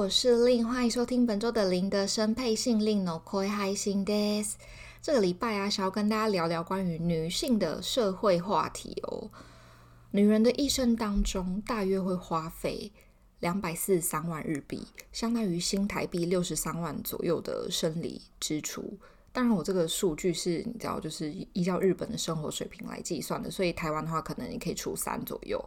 我是令，欢迎收听本周的零的声配信令の声配信です。这个礼拜啊，想要跟大家聊聊关于女性的社会话题哦。女人的一生当中，大约会花费两百四十三万日币，相当于新台币六十三万左右的生理支出。当然，我这个数据是你知道，就是依照日本的生活水平来计算的，所以台湾的话，可能你可以除三左右。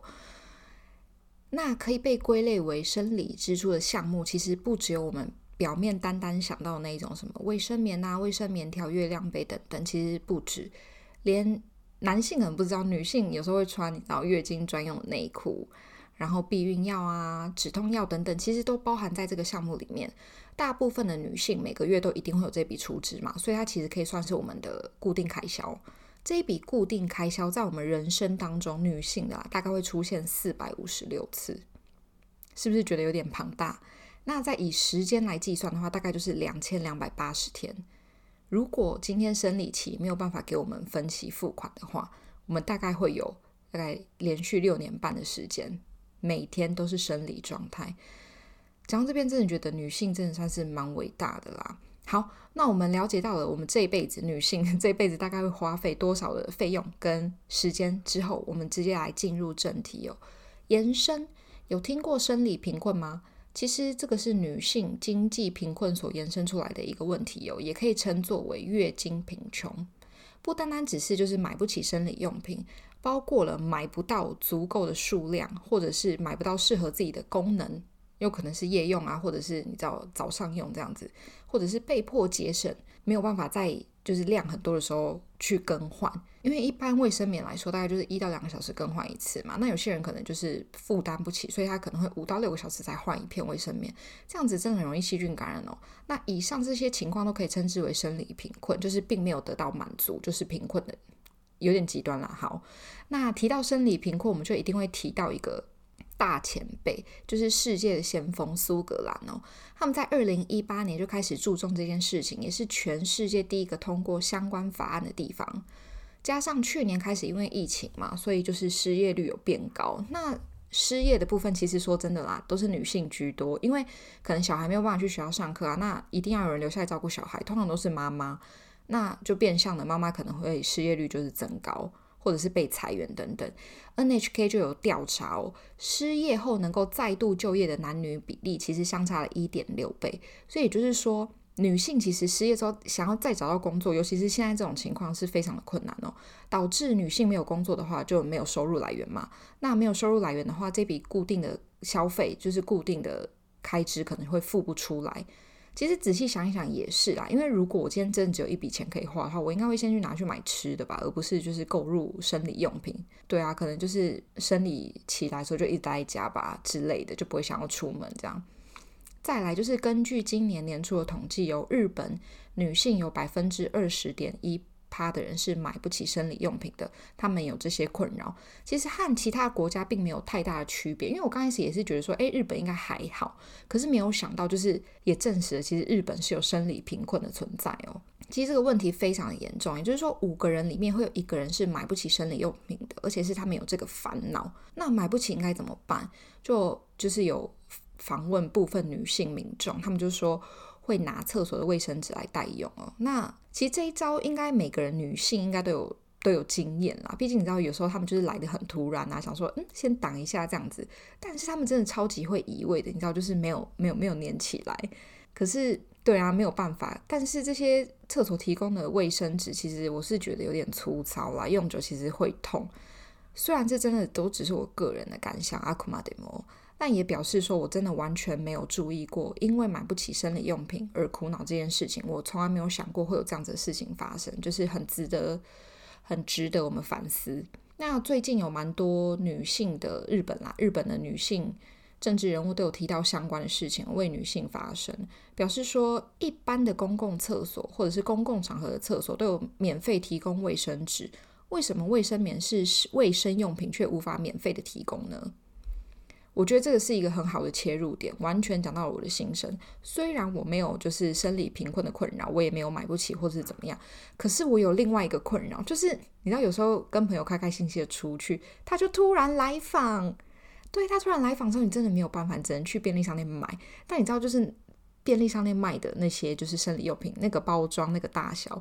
那可以被归类为生理支出的项目，其实不只有我们表面单单想到那一种什么卫生棉啊、卫生棉条、月亮杯等等，其实不止。连男性可能不知道，女性有时候会穿然后月经专用的内裤，然后避孕药啊、止痛药等等，其实都包含在这个项目里面。大部分的女性每个月都一定会有这笔出支嘛，所以它其实可以算是我们的固定开销。这一笔固定开销在我们人生当中，女性啊大概会出现四百五十六次，是不是觉得有点庞大？那在以时间来计算的话，大概就是两千两百八十天。如果今天生理期没有办法给我们分期付款的话，我们大概会有大概连续六年半的时间，每天都是生理状态。讲到这边，真的觉得女性真的算是蛮伟大的啦。好，那我们了解到了我们这一辈子女性 这一辈子大概会花费多少的费用跟时间之后，我们直接来进入正题哦。延伸，有听过生理贫困吗？其实这个是女性经济贫困所延伸出来的一个问题哦，也可以称作为月经贫穷。不单单只是就是买不起生理用品，包括了买不到足够的数量，或者是买不到适合自己的功能。有可能是夜用啊，或者是你知道早上用这样子，或者是被迫节省，没有办法在就是量很多的时候去更换，因为一般卫生棉来说，大概就是一到两个小时更换一次嘛。那有些人可能就是负担不起，所以他可能会五到六个小时才换一片卫生棉，这样子真的很容易细菌感染哦。那以上这些情况都可以称之为生理贫困，就是并没有得到满足，就是贫困的，有点极端了。好，那提到生理贫困，我们就一定会提到一个。大前辈就是世界的先锋苏格兰哦，他们在二零一八年就开始注重这件事情，也是全世界第一个通过相关法案的地方。加上去年开始因为疫情嘛，所以就是失业率有变高。那失业的部分其实说真的啦，都是女性居多，因为可能小孩没有办法去学校上课啊，那一定要有人留下来照顾小孩，通常都是妈妈，那就变相的妈妈可能会失业率就是增高。或者是被裁员等等，NHK 就有调查哦，失业后能够再度就业的男女比例其实相差了一点六倍，所以也就是说，女性其实失业之后想要再找到工作，尤其是现在这种情况是非常的困难哦，导致女性没有工作的话就没有收入来源嘛，那没有收入来源的话，这笔固定的消费就是固定的开支可能会付不出来。其实仔细想一想也是啦，因为如果我今天真的只有一笔钱可以花的话，我应该会先去拿去买吃的吧，而不是就是购入生理用品。对啊，可能就是生理期来说就一呆在家吧之类的，就不会想要出门这样。再来就是根据今年年初的统计，有日本女性有百分之二十点一。他的人是买不起生理用品的，他们有这些困扰，其实和其他国家并没有太大的区别。因为我刚开始也是觉得说，诶，日本应该还好，可是没有想到，就是也证实了，其实日本是有生理贫困的存在哦。其实这个问题非常的严重，也就是说，五个人里面会有一个人是买不起生理用品的，而且是他们有这个烦恼。那买不起应该怎么办？就就是有访问部分女性民众，他们就说。会拿厕所的卫生纸来代用哦。那其实这一招应该每个人女性应该都有都有经验啦。毕竟你知道，有时候他们就是来得很突然啊，想说嗯，先挡一下这样子。但是他们真的超级会移位的，你知道，就是没有没有没有粘起来。可是对啊，没有办法。但是这些厕所提供的卫生纸，其实我是觉得有点粗糙啦，用久其实会痛。虽然这真的都只是我个人的感想，あくまでも。 但也表示说，我真的完全没有注意过，因为买不起生理用品而苦恼这件事情。我从来没有想过会有这样子的事情发生，就是很值得、很值得我们反思。那最近有蛮多女性的日本啦，日本的女性政治人物都有提到相关的事情，为女性发声，表示说一般的公共厕所或者是公共场合的厕所都有免费提供卫生纸，为什么卫生棉是卫生用品却无法免费的提供呢？我觉得这个是一个很好的切入点，完全讲到了我的心声。虽然我没有就是生理贫困的困扰，我也没有买不起或者是怎么样，可是我有另外一个困扰，就是你知道有时候跟朋友开开心心的出去，他就突然来访，对，他突然来访之后，你真的没有办法，只能去便利商店买。但你知道，就是便利商店卖的那些就是生理用品，那个包装那个大小。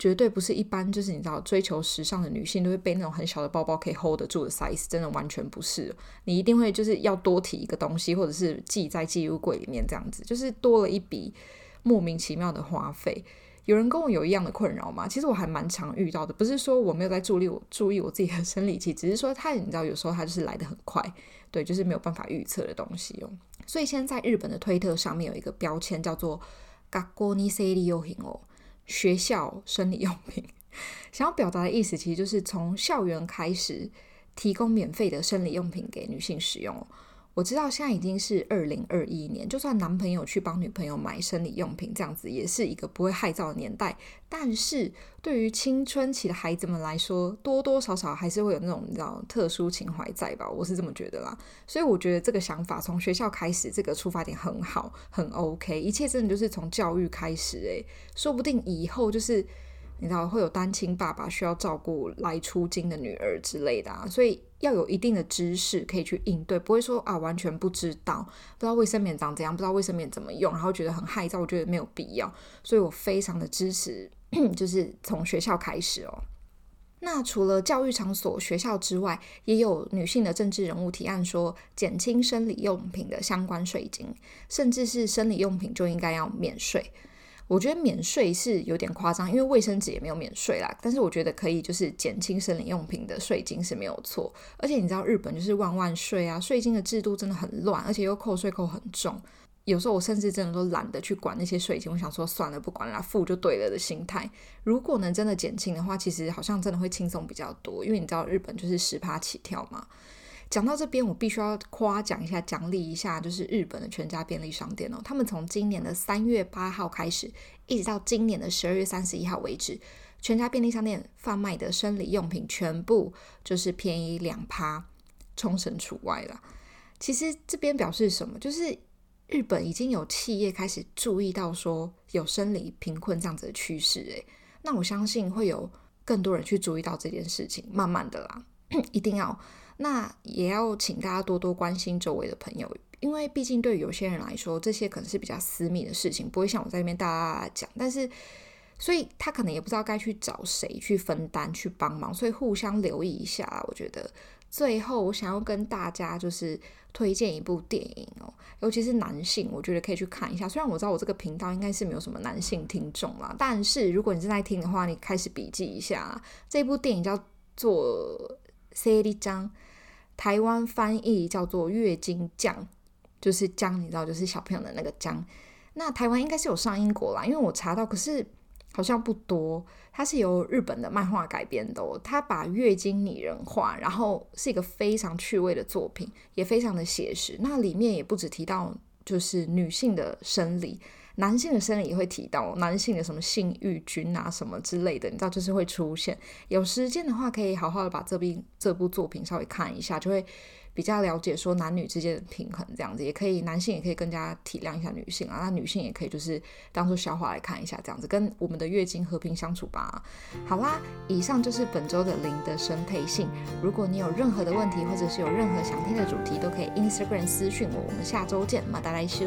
绝对不是一般，就是你知道追求时尚的女性都会背那种很小的包包可以 hold 得住的 size，真的完全不是。你一定会就是要多提一个东西，或者是记在寄物柜里面这样子，就是多了一笔莫名其妙的花费。有人跟我有一样的困扰吗？其实我还蛮常遇到的，不是说我没有在注意我注意我自己的生理期，只是说他你知道有时候他就是来得很快，对，就是没有办法预测的东西哦。所以现在在日本的推特上面有一个标签叫做“学校に生理用品”哦。学校生理用品，想要表达的意思，其实就是从校园开始提供免费的生理用品给女性使用。我知道现在已经是二零二一年，就算男朋友去帮女朋友买生理用品，这样子也是一个不会害臊的年代。但是对于青春期的孩子们来说，多多少少还是会有那种你知道特殊情怀在吧？我是这么觉得啦。所以我觉得这个想法从学校开始，这个出发点很好，很 OK。一切真的就是从教育开始，诶，说不定以后就是。你知道会有单亲爸爸需要照顾来出经的女儿之类的啊，所以要有一定的知识可以去应对，不会说啊完全不知道，不知道卫生棉长怎样，不知道卫生棉怎么用，然后觉得很害臊，我觉得没有必要，所以我非常的支持，就是从学校开始哦。那除了教育场所、学校之外，也有女性的政治人物提案说，减轻生理用品的相关税金，甚至是生理用品就应该要免税。我觉得免税是有点夸张，因为卫生纸也没有免税啦。但是我觉得可以，就是减轻生理用品的税金是没有错。而且你知道日本就是万万税啊，税金的制度真的很乱，而且又扣税扣很重。有时候我甚至真的都懒得去管那些税金，我想说算了，不管了，付就对了的心态。如果能真的减轻的话，其实好像真的会轻松比较多，因为你知道日本就是十趴起跳嘛。讲到这边，我必须要夸奖一下、奖励一下，就是日本的全家便利商店哦。他们从今年的三月八号开始，一直到今年的十二月三十一号为止，全家便利商店贩卖的生理用品全部就是便宜两趴，冲绳除外了。其实这边表示什么？就是日本已经有企业开始注意到说有生理贫困这样子的趋势，诶，那我相信会有更多人去注意到这件事情，慢慢的啦，一定要。那也要请大家多多关心周围的朋友，因为毕竟对有些人来说，这些可能是比较私密的事情，不会像我在那边大家讲。但是，所以他可能也不知道该去找谁去分担、去帮忙，所以互相留意一下。我觉得最后我想要跟大家就是推荐一部电影哦，尤其是男性，我觉得可以去看一下。虽然我知道我这个频道应该是没有什么男性听众啦，但是如果你正在听的话，你开始笔记一下，这部电影叫做《生理浆》。台湾翻译叫做月经浆，就是浆，你知道，就是小朋友的那个浆。那台湾应该是有上英国啦，因为我查到，可是好像不多。它是由日本的漫画改编的哦，它把月经拟人化，然后是一个非常趣味的作品，也非常的写实。那里面也不只提到就是女性的生理。男性的生理也会提到，男性的什么性欲菌啊什么之类的，你知道就是会出现。有时间的话，可以好好的把这边这部作品稍微看一下，就会比较了解说男女之间的平衡这样子。也可以男性也可以更加体谅一下女性啊，那女性也可以就是当做笑话来看一下这样子，跟我们的月经和平相处吧。好啦，以上就是本周的零的生配信。如果你有任何的问题，或者是有任何想听的主题，都可以 Instagram 私讯我。我们下周见，马达来修。